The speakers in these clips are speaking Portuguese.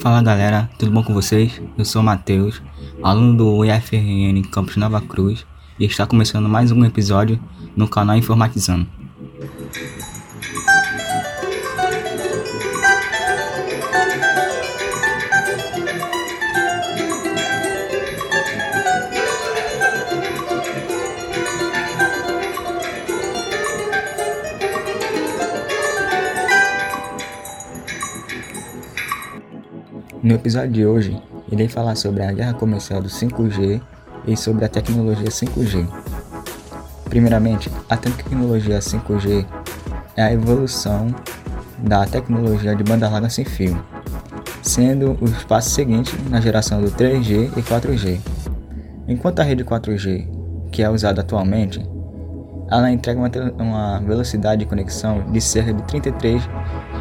Fala galera, tudo bom com vocês? Eu sou o Matheus, aluno do UFRN Campus Nova Cruz e está começando mais um episódio no canal Informatizando. No episódio de hoje, irei falar sobre a guerra comercial do 5G e sobre a tecnologia 5G. Primeiramente, a tecnologia 5G é a evolução da tecnologia de banda larga sem fio, sendo o passo seguinte na geração do 3G e 4G. Enquanto a rede 4G, que é usada atualmente, ela entrega uma, uma velocidade de conexão de cerca de 33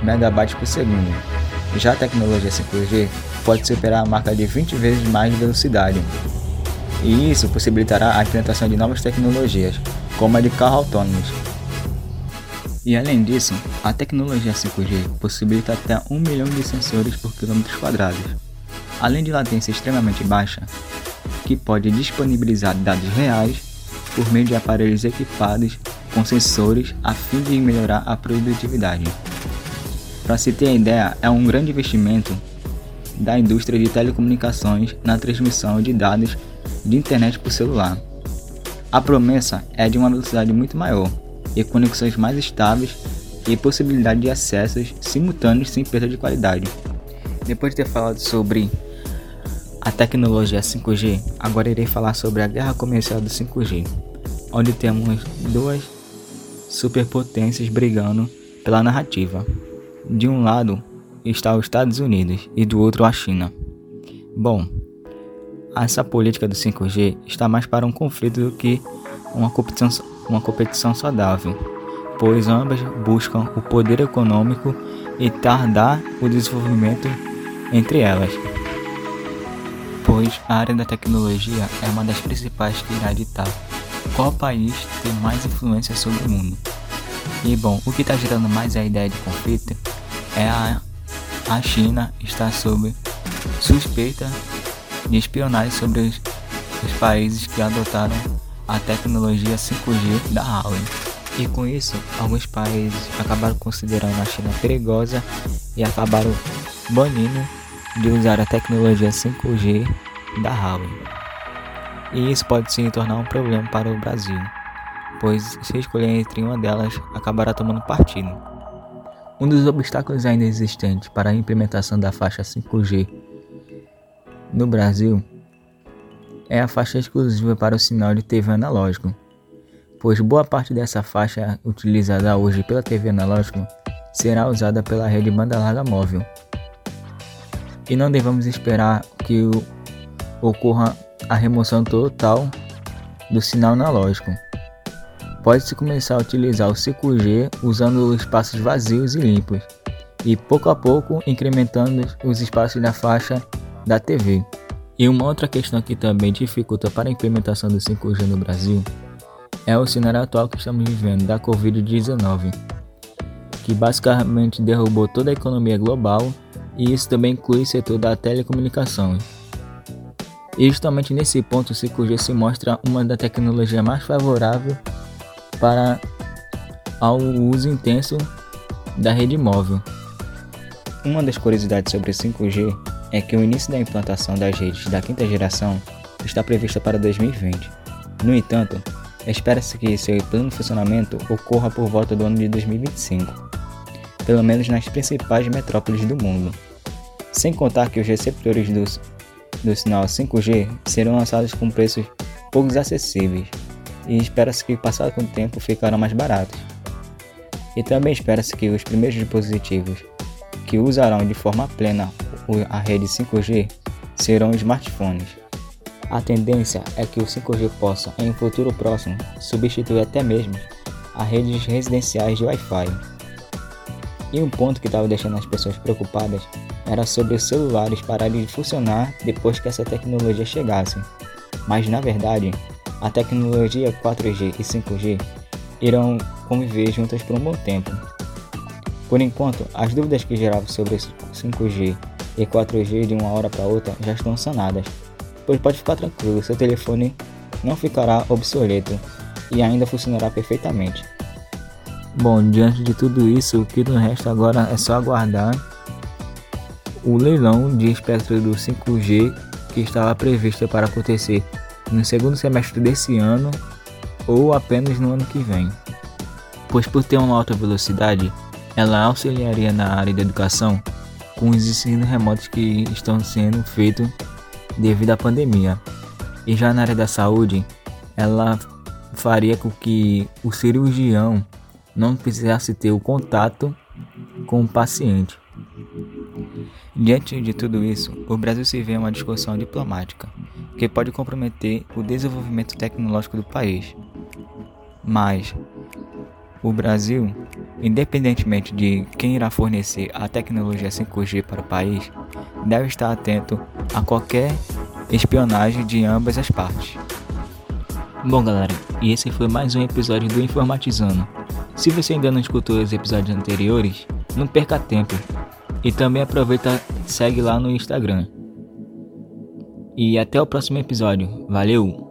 MB por segundo, já a tecnologia 5G pode superar a marca de 20 vezes mais de velocidade, e isso possibilitará a implementação de novas tecnologias, como a de carros autônomos. E além disso, a tecnologia 5G possibilita até 1 milhão de sensores por quilômetro quadrados, além de latência extremamente baixa, que pode disponibilizar dados reais por meio de aparelhos equipados com sensores a fim de melhorar a produtividade. Para se ter ideia, é um grande investimento da indústria de telecomunicações na transmissão de dados de internet por celular. A promessa é de uma velocidade muito maior e conexões mais estáveis e possibilidade de acessos simultâneos sem perda de qualidade. Depois de ter falado sobre a tecnologia 5G, agora irei falar sobre a guerra comercial do 5G, onde temos duas superpotências brigando pela narrativa. De um lado está os Estados Unidos e do outro a China. Bom, essa política do 5G está mais para um conflito do que uma competição, uma competição saudável, pois ambas buscam o poder econômico e tardar o desenvolvimento entre elas. Pois a área da tecnologia é uma das principais que irá ditar qual país tem mais influência sobre o mundo. E bom, o que está gerando mais a ideia de conflito é a, a China está sob suspeita de espionagem sobre os, os países que adotaram a tecnologia 5G da Huawei. E com isso, alguns países acabaram considerando a China perigosa e acabaram banindo de usar a tecnologia 5G da Huawei. E isso pode se tornar um problema para o Brasil, pois se escolher entre uma delas, acabará tomando partido. Um dos obstáculos ainda existentes para a implementação da faixa 5G no Brasil é a faixa exclusiva para o sinal de TV analógico, pois boa parte dessa faixa utilizada hoje pela TV analógica será usada pela rede banda larga móvel. E não devemos esperar que ocorra a remoção total do sinal analógico pode-se começar a utilizar o 5G usando espaços vazios e limpos, e pouco a pouco incrementando os espaços da faixa da TV. E uma outra questão que também dificulta para a implementação do 5G no Brasil é o cenário atual que estamos vivendo da Covid-19, que basicamente derrubou toda a economia global e isso também inclui o setor da telecomunicações. E justamente nesse ponto o 5G se mostra uma da tecnologia mais favorável para ao uso intenso da rede móvel. Uma das curiosidades sobre 5G é que o início da implantação das redes da quinta geração está prevista para 2020. No entanto, espera-se que seu pleno funcionamento ocorra por volta do ano de 2025, pelo menos nas principais metrópoles do mundo. Sem contar que os receptores do, do sinal 5G serão lançados com preços poucos acessíveis, e espera-se que, passado com o tempo, ficarão mais baratos. E também espera-se que os primeiros dispositivos que usarão de forma plena a rede 5G serão smartphones. A tendência é que o 5G possa, em um futuro próximo, substituir até mesmo as redes residenciais de Wi-Fi. E um ponto que estava deixando as pessoas preocupadas era sobre os celulares pararem de funcionar depois que essa tecnologia chegasse. Mas na verdade, a tecnologia 4G e 5G irão conviver juntas por um bom tempo. Por enquanto, as dúvidas que geravam sobre 5G e 4G de uma hora para outra já estão sanadas. Pois pode ficar tranquilo, seu telefone não ficará obsoleto e ainda funcionará perfeitamente. Bom, diante de tudo isso, o que nos resta agora é só aguardar o leilão de espectro do 5G que estava previsto para acontecer no segundo semestre desse ano ou apenas no ano que vem. Pois por ter uma alta velocidade, ela auxiliaria na área da educação com os ensinos remotos que estão sendo feitos devido à pandemia. E já na área da saúde, ela faria com que o cirurgião não precisasse ter o contato com o paciente. Diante de tudo isso, o Brasil se vê em uma discussão diplomática que pode comprometer o desenvolvimento tecnológico do país. Mas o Brasil, independentemente de quem irá fornecer a tecnologia 5G para o país, deve estar atento a qualquer espionagem de ambas as partes. Bom, galera, e esse foi mais um episódio do Informatizando. Se você ainda não escutou os episódios anteriores, não perca tempo. E também aproveita segue lá no Instagram. E até o próximo episódio. Valeu!